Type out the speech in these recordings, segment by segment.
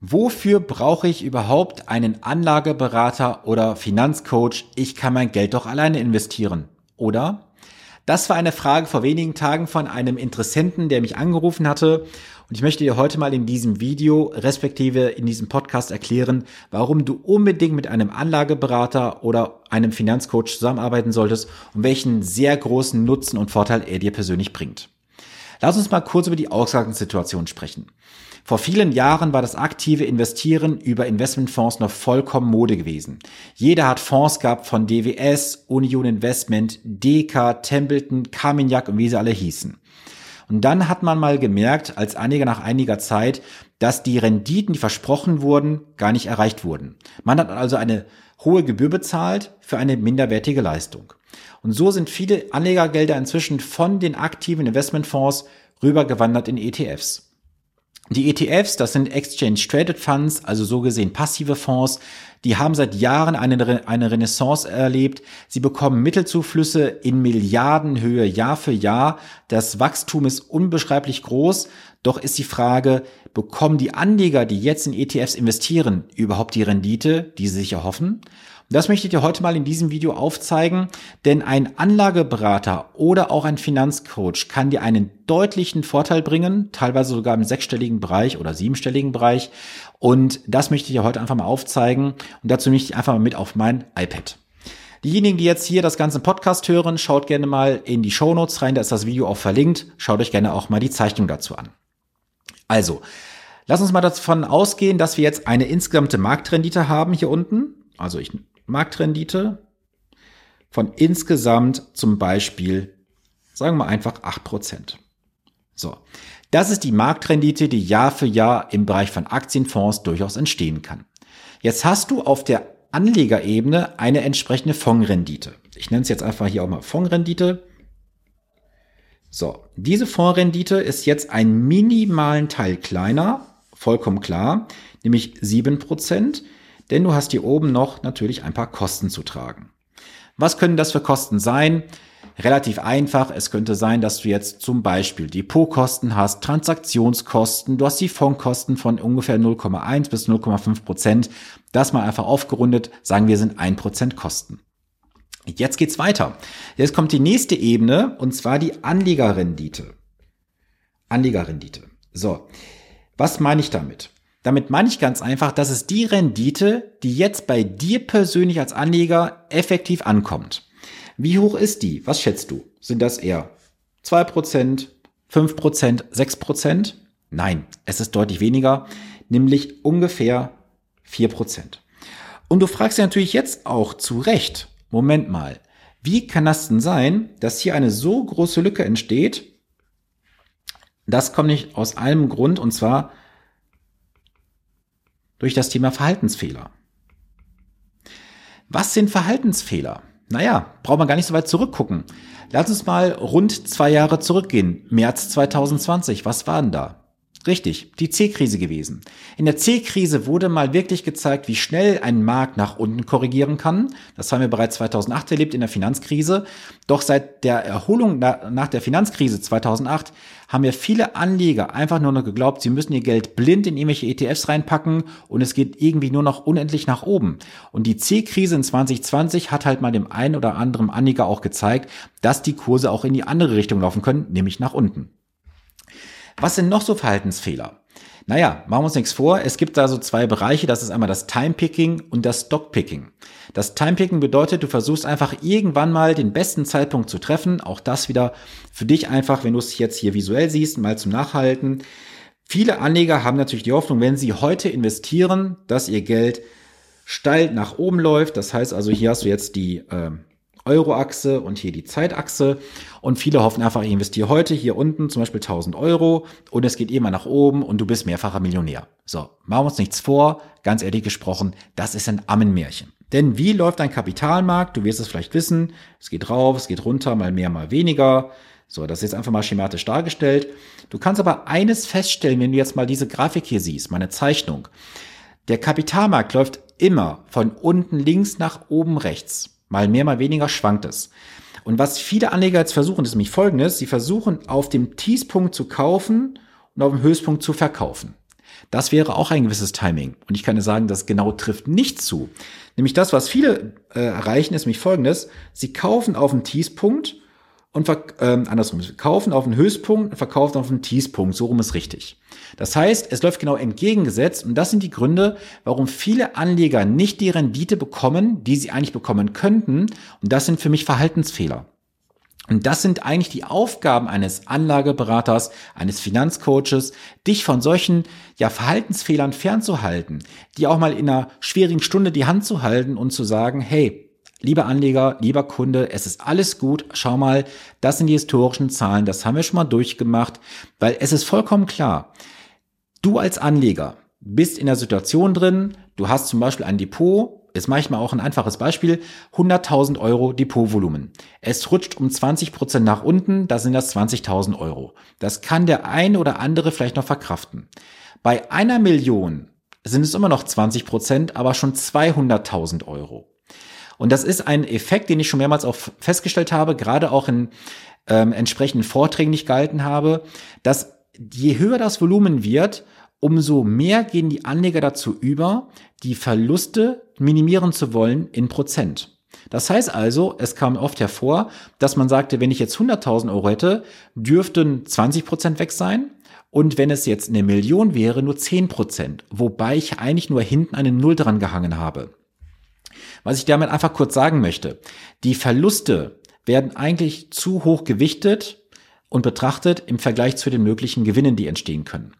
Wofür brauche ich überhaupt einen Anlageberater oder Finanzcoach? Ich kann mein Geld doch alleine investieren, oder? Das war eine Frage vor wenigen Tagen von einem Interessenten, der mich angerufen hatte. Und ich möchte dir heute mal in diesem Video, respektive in diesem Podcast erklären, warum du unbedingt mit einem Anlageberater oder einem Finanzcoach zusammenarbeiten solltest und welchen sehr großen Nutzen und Vorteil er dir persönlich bringt. Lass uns mal kurz über die Ausgangssituation sprechen. Vor vielen Jahren war das aktive Investieren über Investmentfonds noch vollkommen Mode gewesen. Jeder hat Fonds gehabt von DWS, Union Investment, DK, Templeton, Carmignac und wie sie alle hießen. Und dann hat man mal gemerkt, als Anleger nach einiger Zeit, dass die Renditen, die versprochen wurden, gar nicht erreicht wurden. Man hat also eine hohe Gebühr bezahlt für eine minderwertige Leistung. Und so sind viele Anlegergelder inzwischen von den aktiven Investmentfonds rübergewandert in ETFs. Die ETFs, das sind Exchange Traded Funds, also so gesehen passive Fonds, die haben seit Jahren eine, eine Renaissance erlebt. Sie bekommen Mittelzuflüsse in Milliardenhöhe Jahr für Jahr. Das Wachstum ist unbeschreiblich groß. Doch ist die Frage, bekommen die Anleger, die jetzt in ETFs investieren, überhaupt die Rendite, die sie sich erhoffen? Das möchte ich dir heute mal in diesem Video aufzeigen, denn ein Anlageberater oder auch ein Finanzcoach kann dir einen deutlichen Vorteil bringen, teilweise sogar im sechsstelligen Bereich oder siebenstelligen Bereich. Und das möchte ich dir heute einfach mal aufzeigen. Und dazu möchte ich einfach mal mit auf mein iPad. Diejenigen, die jetzt hier das ganze Podcast hören, schaut gerne mal in die Show Notes rein, da ist das Video auch verlinkt. Schaut euch gerne auch mal die Zeichnung dazu an. Also, lass uns mal davon ausgehen, dass wir jetzt eine insgesamte Marktrendite haben hier unten. Also ich Marktrendite von insgesamt zum Beispiel, sagen wir einfach 8%. So. Das ist die Marktrendite, die Jahr für Jahr im Bereich von Aktienfonds durchaus entstehen kann. Jetzt hast du auf der Anlegerebene eine entsprechende Fondsrendite. Ich nenne es jetzt einfach hier auch mal Fondsrendite. So, diese Fondsrendite ist jetzt einen minimalen Teil kleiner, vollkommen klar, nämlich 7% denn du hast hier oben noch natürlich ein paar Kosten zu tragen. Was können das für Kosten sein? Relativ einfach. Es könnte sein, dass du jetzt zum Beispiel Depotkosten hast, Transaktionskosten, du hast die Fondkosten von ungefähr 0,1 bis 0,5 Prozent. Das mal einfach aufgerundet, sagen wir sind 1 Prozent Kosten. Jetzt geht's weiter. Jetzt kommt die nächste Ebene und zwar die Anlegerrendite. Anlegerrendite. So. Was meine ich damit? Damit meine ich ganz einfach, dass es die Rendite, die jetzt bei dir persönlich als Anleger effektiv ankommt. Wie hoch ist die? Was schätzt du? Sind das eher 2%, 5%, 6%? Nein, es ist deutlich weniger, nämlich ungefähr 4%. Und du fragst dich natürlich jetzt auch zu Recht, Moment mal, wie kann das denn sein, dass hier eine so große Lücke entsteht? Das kommt nicht aus einem Grund, und zwar durch das Thema Verhaltensfehler. Was sind Verhaltensfehler? Naja, braucht man gar nicht so weit zurückgucken. Lass uns mal rund zwei Jahre zurückgehen. März 2020, was war denn da? Richtig, die C-Krise gewesen. In der C-Krise wurde mal wirklich gezeigt, wie schnell ein Markt nach unten korrigieren kann. Das haben wir bereits 2008 erlebt in der Finanzkrise. Doch seit der Erholung nach der Finanzkrise 2008 haben ja viele Anleger einfach nur noch geglaubt, sie müssen ihr Geld blind in irgendwelche ETFs reinpacken und es geht irgendwie nur noch unendlich nach oben. Und die C-Krise in 2020 hat halt mal dem einen oder anderen Anleger auch gezeigt, dass die Kurse auch in die andere Richtung laufen können, nämlich nach unten. Was sind noch so Verhaltensfehler? Naja, machen wir uns nichts vor. Es gibt da so zwei Bereiche. Das ist einmal das Time-Picking und das Stock-Picking. Das Time-Picking bedeutet, du versuchst einfach irgendwann mal den besten Zeitpunkt zu treffen. Auch das wieder für dich einfach, wenn du es jetzt hier visuell siehst, mal zum Nachhalten. Viele Anleger haben natürlich die Hoffnung, wenn sie heute investieren, dass ihr Geld steil nach oben läuft. Das heißt also, hier hast du jetzt die äh, Euro-Achse und hier die Zeitachse. Und viele hoffen einfach, ich investiere heute hier unten zum Beispiel 1000 Euro und es geht immer nach oben und du bist mehrfacher Millionär. So, machen wir uns nichts vor. Ganz ehrlich gesprochen, das ist ein Ammenmärchen. Denn wie läuft ein Kapitalmarkt? Du wirst es vielleicht wissen. Es geht rauf, es geht runter, mal mehr, mal weniger. So, das ist jetzt einfach mal schematisch dargestellt. Du kannst aber eines feststellen, wenn du jetzt mal diese Grafik hier siehst, meine Zeichnung. Der Kapitalmarkt läuft immer von unten links nach oben rechts. Mal mehr, mal weniger schwankt es. Und was viele Anleger jetzt versuchen, ist nämlich folgendes. Sie versuchen auf dem Tiefpunkt zu kaufen und auf dem Höchstpunkt zu verkaufen. Das wäre auch ein gewisses Timing. Und ich kann dir sagen, das genau trifft nicht zu. Nämlich das, was viele äh, erreichen, ist nämlich folgendes. Sie kaufen auf einen Tiefpunkt und ähm, andersrum, sie kaufen auf einen Höchstpunkt und verkaufen auf einen Tiefpunkt. So rum ist richtig. Das heißt, es läuft genau entgegengesetzt und das sind die Gründe, warum viele Anleger nicht die Rendite bekommen, die sie eigentlich bekommen könnten. Und das sind für mich Verhaltensfehler. Und das sind eigentlich die Aufgaben eines Anlageberaters, eines Finanzcoaches, dich von solchen ja, Verhaltensfehlern fernzuhalten, die auch mal in einer schwierigen Stunde die Hand zu halten und zu sagen, hey, Lieber Anleger, lieber Kunde, es ist alles gut. Schau mal, das sind die historischen Zahlen, das haben wir schon mal durchgemacht, weil es ist vollkommen klar. Du als Anleger bist in der Situation drin, du hast zum Beispiel ein Depot, ist manchmal auch ein einfaches Beispiel, 100.000 Euro Depotvolumen. Es rutscht um 20 Prozent nach unten, da sind das 20.000 Euro. Das kann der eine oder andere vielleicht noch verkraften. Bei einer Million sind es immer noch 20 Prozent, aber schon 200.000 Euro. Und das ist ein Effekt, den ich schon mehrmals auch festgestellt habe, gerade auch in ähm, entsprechenden Vorträgen, die ich gehalten habe, dass je höher das Volumen wird, umso mehr gehen die Anleger dazu über, die Verluste minimieren zu wollen in Prozent. Das heißt also, es kam oft hervor, dass man sagte, wenn ich jetzt 100.000 Euro hätte, dürften 20 Prozent weg sein. Und wenn es jetzt eine Million wäre, nur 10 Prozent. Wobei ich eigentlich nur hinten eine Null dran gehangen habe. Was ich damit einfach kurz sagen möchte, die Verluste werden eigentlich zu hoch gewichtet und betrachtet im Vergleich zu den möglichen Gewinnen, die entstehen können.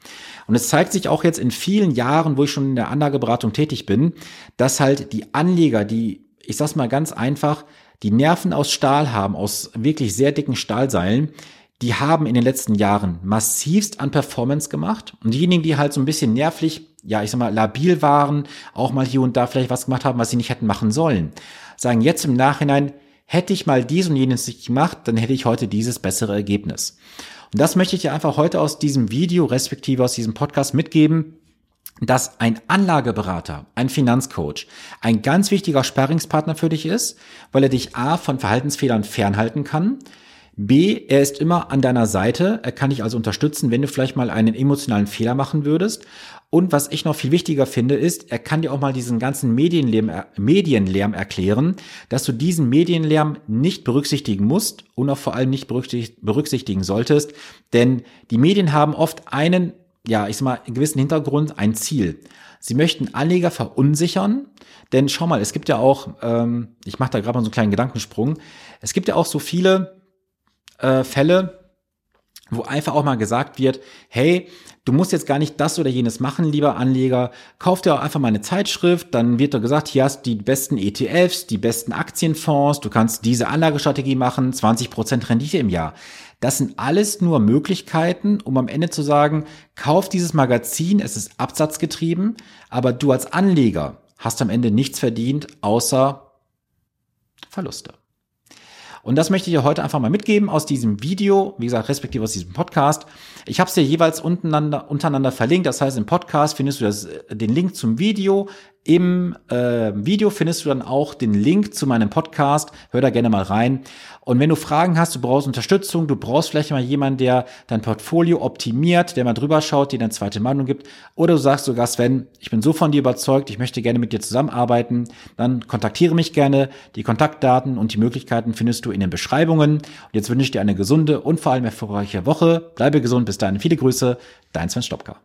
Und es zeigt sich auch jetzt in vielen Jahren, wo ich schon in der Anlageberatung tätig bin, dass halt die Anleger, die, ich sag's mal ganz einfach, die Nerven aus Stahl haben, aus wirklich sehr dicken Stahlseilen, die haben in den letzten Jahren massivst an Performance gemacht. Und diejenigen, die halt so ein bisschen nervlich, ja, ich sag mal, labil waren, auch mal hier und da vielleicht was gemacht haben, was sie nicht hätten machen sollen, sagen jetzt im Nachhinein, hätte ich mal dies und jenes nicht gemacht, dann hätte ich heute dieses bessere Ergebnis. Und das möchte ich dir einfach heute aus diesem Video, respektive aus diesem Podcast mitgeben, dass ein Anlageberater, ein Finanzcoach, ein ganz wichtiger Sparringspartner für dich ist, weil er dich A von Verhaltensfehlern fernhalten kann, B, er ist immer an deiner Seite, er kann dich also unterstützen, wenn du vielleicht mal einen emotionalen Fehler machen würdest. Und was ich noch viel wichtiger finde, ist, er kann dir auch mal diesen ganzen Medienlärm, Medienlärm erklären, dass du diesen Medienlärm nicht berücksichtigen musst und auch vor allem nicht berücksichtigen solltest. Denn die Medien haben oft einen, ja, ich sag mal, einen gewissen Hintergrund, ein Ziel. Sie möchten Anleger verunsichern, denn schau mal, es gibt ja auch, ähm, ich mache da gerade mal so einen kleinen Gedankensprung, es gibt ja auch so viele äh, Fälle, wo einfach auch mal gesagt wird, hey, du musst jetzt gar nicht das oder jenes machen, lieber Anleger, kauf dir auch einfach mal eine Zeitschrift, dann wird dir gesagt, hier hast du die besten ETFs, die besten Aktienfonds, du kannst diese Anlagestrategie machen, 20% Rendite im Jahr. Das sind alles nur Möglichkeiten, um am Ende zu sagen, kauf dieses Magazin, es ist absatzgetrieben, aber du als Anleger hast am Ende nichts verdient, außer Verluste. Und das möchte ich dir heute einfach mal mitgeben aus diesem Video, wie gesagt, respektive aus diesem Podcast. Ich habe es dir jeweils untereinander, untereinander verlinkt. Das heißt, im Podcast findest du das, äh, den Link zum Video. Im äh, Video findest du dann auch den Link zu meinem Podcast. Hör da gerne mal rein. Und wenn du Fragen hast, du brauchst Unterstützung, du brauchst vielleicht mal jemanden, der dein Portfolio optimiert, der mal drüber schaut, dir eine zweite Meinung gibt, oder du sagst sogar, Sven, ich bin so von dir überzeugt, ich möchte gerne mit dir zusammenarbeiten, dann kontaktiere mich gerne. Die Kontaktdaten und die Möglichkeiten findest du in den Beschreibungen. Und jetzt wünsche ich dir eine gesunde und vor allem erfolgreiche Woche. Bleibe gesund, bis dahin. Viele Grüße, dein Sven Stopka.